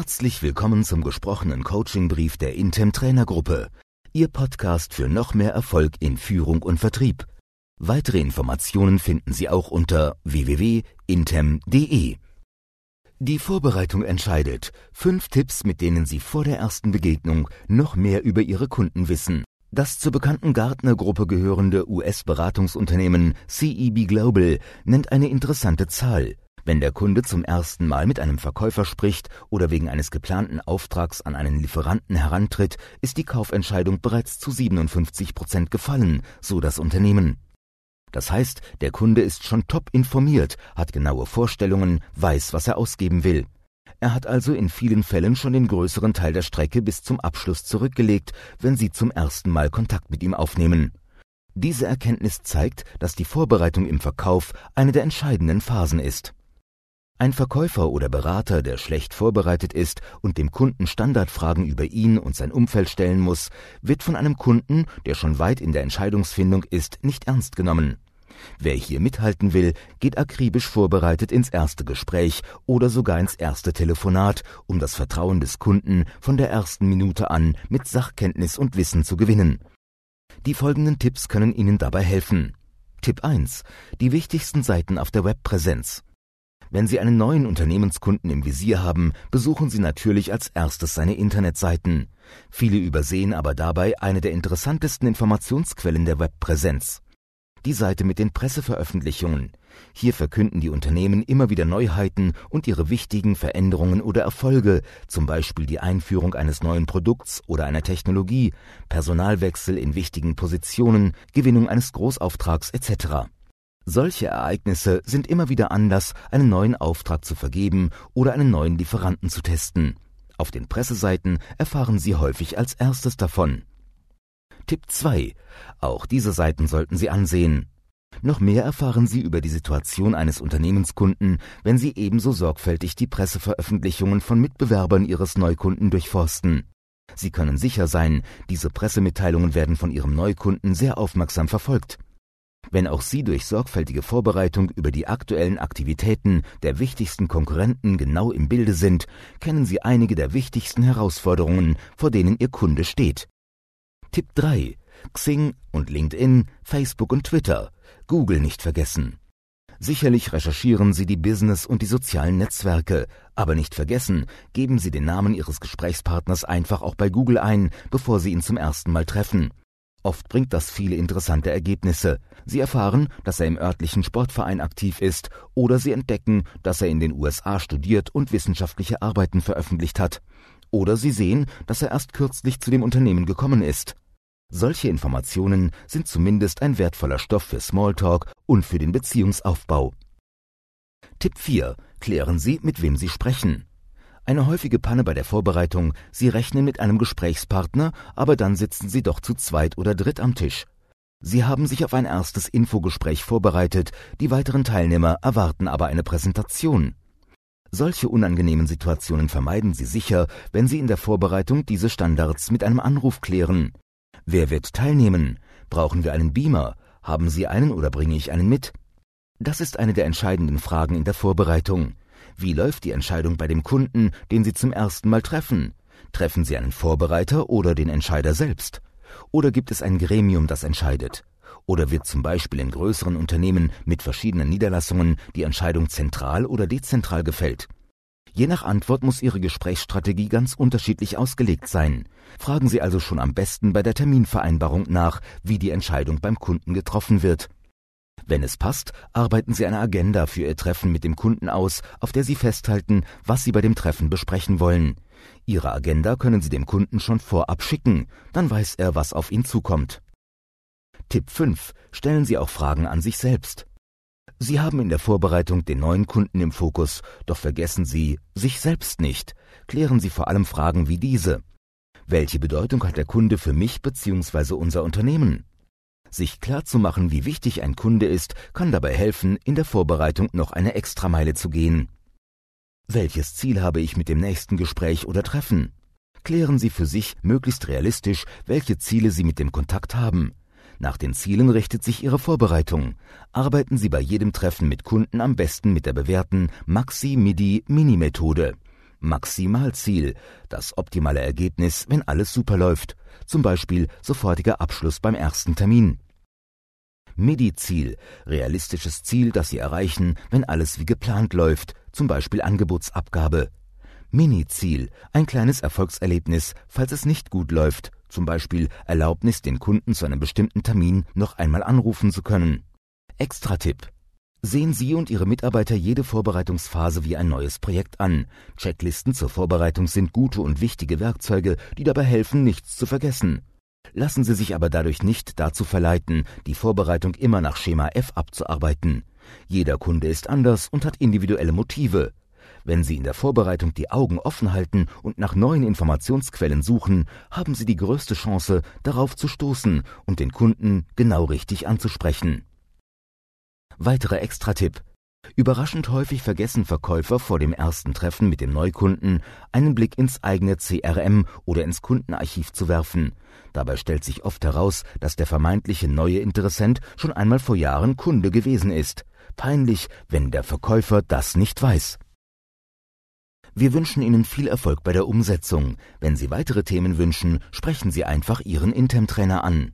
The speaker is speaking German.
Herzlich willkommen zum gesprochenen Coachingbrief der Intem Trainergruppe, Ihr Podcast für noch mehr Erfolg in Führung und Vertrieb. Weitere Informationen finden Sie auch unter www.intem.de. Die Vorbereitung entscheidet. Fünf Tipps, mit denen Sie vor der ersten Begegnung noch mehr über Ihre Kunden wissen. Das zur bekannten Gartner-Gruppe gehörende US-Beratungsunternehmen CEB Global nennt eine interessante Zahl. Wenn der Kunde zum ersten Mal mit einem Verkäufer spricht oder wegen eines geplanten Auftrags an einen Lieferanten herantritt, ist die Kaufentscheidung bereits zu 57 Prozent gefallen, so das Unternehmen. Das heißt, der Kunde ist schon top informiert, hat genaue Vorstellungen, weiß, was er ausgeben will. Er hat also in vielen Fällen schon den größeren Teil der Strecke bis zum Abschluss zurückgelegt, wenn Sie zum ersten Mal Kontakt mit ihm aufnehmen. Diese Erkenntnis zeigt, dass die Vorbereitung im Verkauf eine der entscheidenden Phasen ist. Ein Verkäufer oder Berater, der schlecht vorbereitet ist und dem Kunden Standardfragen über ihn und sein Umfeld stellen muss, wird von einem Kunden, der schon weit in der Entscheidungsfindung ist, nicht ernst genommen. Wer hier mithalten will, geht akribisch vorbereitet ins erste Gespräch oder sogar ins erste Telefonat, um das Vertrauen des Kunden von der ersten Minute an mit Sachkenntnis und Wissen zu gewinnen. Die folgenden Tipps können Ihnen dabei helfen. Tipp 1. Die wichtigsten Seiten auf der Webpräsenz. Wenn Sie einen neuen Unternehmenskunden im Visier haben, besuchen Sie natürlich als erstes seine Internetseiten. Viele übersehen aber dabei eine der interessantesten Informationsquellen der Webpräsenz. Die Seite mit den Presseveröffentlichungen. Hier verkünden die Unternehmen immer wieder Neuheiten und ihre wichtigen Veränderungen oder Erfolge, zum Beispiel die Einführung eines neuen Produkts oder einer Technologie, Personalwechsel in wichtigen Positionen, Gewinnung eines Großauftrags etc. Solche Ereignisse sind immer wieder Anlass, einen neuen Auftrag zu vergeben oder einen neuen Lieferanten zu testen. Auf den Presseseiten erfahren Sie häufig als erstes davon. Tipp 2. Auch diese Seiten sollten Sie ansehen. Noch mehr erfahren Sie über die Situation eines Unternehmenskunden, wenn Sie ebenso sorgfältig die Presseveröffentlichungen von Mitbewerbern Ihres Neukunden durchforsten. Sie können sicher sein, diese Pressemitteilungen werden von Ihrem Neukunden sehr aufmerksam verfolgt. Wenn auch Sie durch sorgfältige Vorbereitung über die aktuellen Aktivitäten der wichtigsten Konkurrenten genau im Bilde sind, kennen Sie einige der wichtigsten Herausforderungen, vor denen Ihr Kunde steht. Tipp 3. Xing und LinkedIn, Facebook und Twitter. Google nicht vergessen. Sicherlich recherchieren Sie die Business- und die sozialen Netzwerke, aber nicht vergessen, geben Sie den Namen Ihres Gesprächspartners einfach auch bei Google ein, bevor Sie ihn zum ersten Mal treffen. Oft bringt das viele interessante Ergebnisse. Sie erfahren, dass er im örtlichen Sportverein aktiv ist oder Sie entdecken, dass er in den USA studiert und wissenschaftliche Arbeiten veröffentlicht hat. Oder Sie sehen, dass er erst kürzlich zu dem Unternehmen gekommen ist. Solche Informationen sind zumindest ein wertvoller Stoff für Smalltalk und für den Beziehungsaufbau. Tipp 4. Klären Sie, mit wem Sie sprechen. Eine häufige Panne bei der Vorbereitung, Sie rechnen mit einem Gesprächspartner, aber dann sitzen Sie doch zu zweit oder dritt am Tisch. Sie haben sich auf ein erstes Infogespräch vorbereitet, die weiteren Teilnehmer erwarten aber eine Präsentation. Solche unangenehmen Situationen vermeiden Sie sicher, wenn Sie in der Vorbereitung diese Standards mit einem Anruf klären. Wer wird teilnehmen? Brauchen wir einen Beamer? Haben Sie einen oder bringe ich einen mit? Das ist eine der entscheidenden Fragen in der Vorbereitung. Wie läuft die Entscheidung bei dem Kunden, den Sie zum ersten Mal treffen? Treffen Sie einen Vorbereiter oder den Entscheider selbst? Oder gibt es ein Gremium, das entscheidet? Oder wird zum Beispiel in größeren Unternehmen mit verschiedenen Niederlassungen die Entscheidung zentral oder dezentral gefällt? Je nach Antwort muss Ihre Gesprächsstrategie ganz unterschiedlich ausgelegt sein. Fragen Sie also schon am besten bei der Terminvereinbarung nach, wie die Entscheidung beim Kunden getroffen wird. Wenn es passt, arbeiten Sie eine Agenda für Ihr Treffen mit dem Kunden aus, auf der Sie festhalten, was Sie bei dem Treffen besprechen wollen. Ihre Agenda können Sie dem Kunden schon vorab schicken, dann weiß er, was auf ihn zukommt. Tipp 5. Stellen Sie auch Fragen an sich selbst. Sie haben in der Vorbereitung den neuen Kunden im Fokus, doch vergessen Sie sich selbst nicht. Klären Sie vor allem Fragen wie diese. Welche Bedeutung hat der Kunde für mich bzw. unser Unternehmen? Sich klarzumachen, wie wichtig ein Kunde ist, kann dabei helfen, in der Vorbereitung noch eine Extrameile zu gehen. Welches Ziel habe ich mit dem nächsten Gespräch oder Treffen? Klären Sie für sich möglichst realistisch, welche Ziele Sie mit dem Kontakt haben. Nach den Zielen richtet sich Ihre Vorbereitung. Arbeiten Sie bei jedem Treffen mit Kunden am besten mit der bewährten Maxi-Midi-Mini-Methode. Maximalziel, das optimale Ergebnis, wenn alles super läuft, zum Beispiel sofortiger Abschluss beim ersten Termin. Midi-Ziel, realistisches Ziel, das Sie erreichen, wenn alles wie geplant läuft, zum Beispiel Angebotsabgabe. Mini-Ziel, ein kleines Erfolgserlebnis, falls es nicht gut läuft, zum Beispiel Erlaubnis, den Kunden zu einem bestimmten Termin noch einmal anrufen zu können. Extra-Tipp. Sehen Sie und Ihre Mitarbeiter jede Vorbereitungsphase wie ein neues Projekt an. Checklisten zur Vorbereitung sind gute und wichtige Werkzeuge, die dabei helfen, nichts zu vergessen. Lassen Sie sich aber dadurch nicht dazu verleiten, die Vorbereitung immer nach Schema F abzuarbeiten. Jeder Kunde ist anders und hat individuelle Motive. Wenn Sie in der Vorbereitung die Augen offen halten und nach neuen Informationsquellen suchen, haben Sie die größte Chance, darauf zu stoßen und den Kunden genau richtig anzusprechen. Weiterer Extra-Tipp. Überraschend häufig vergessen Verkäufer vor dem ersten Treffen mit dem Neukunden einen Blick ins eigene CRM oder ins Kundenarchiv zu werfen. Dabei stellt sich oft heraus, dass der vermeintliche neue Interessent schon einmal vor Jahren Kunde gewesen ist. Peinlich, wenn der Verkäufer das nicht weiß. Wir wünschen Ihnen viel Erfolg bei der Umsetzung. Wenn Sie weitere Themen wünschen, sprechen Sie einfach Ihren Intem-Trainer an.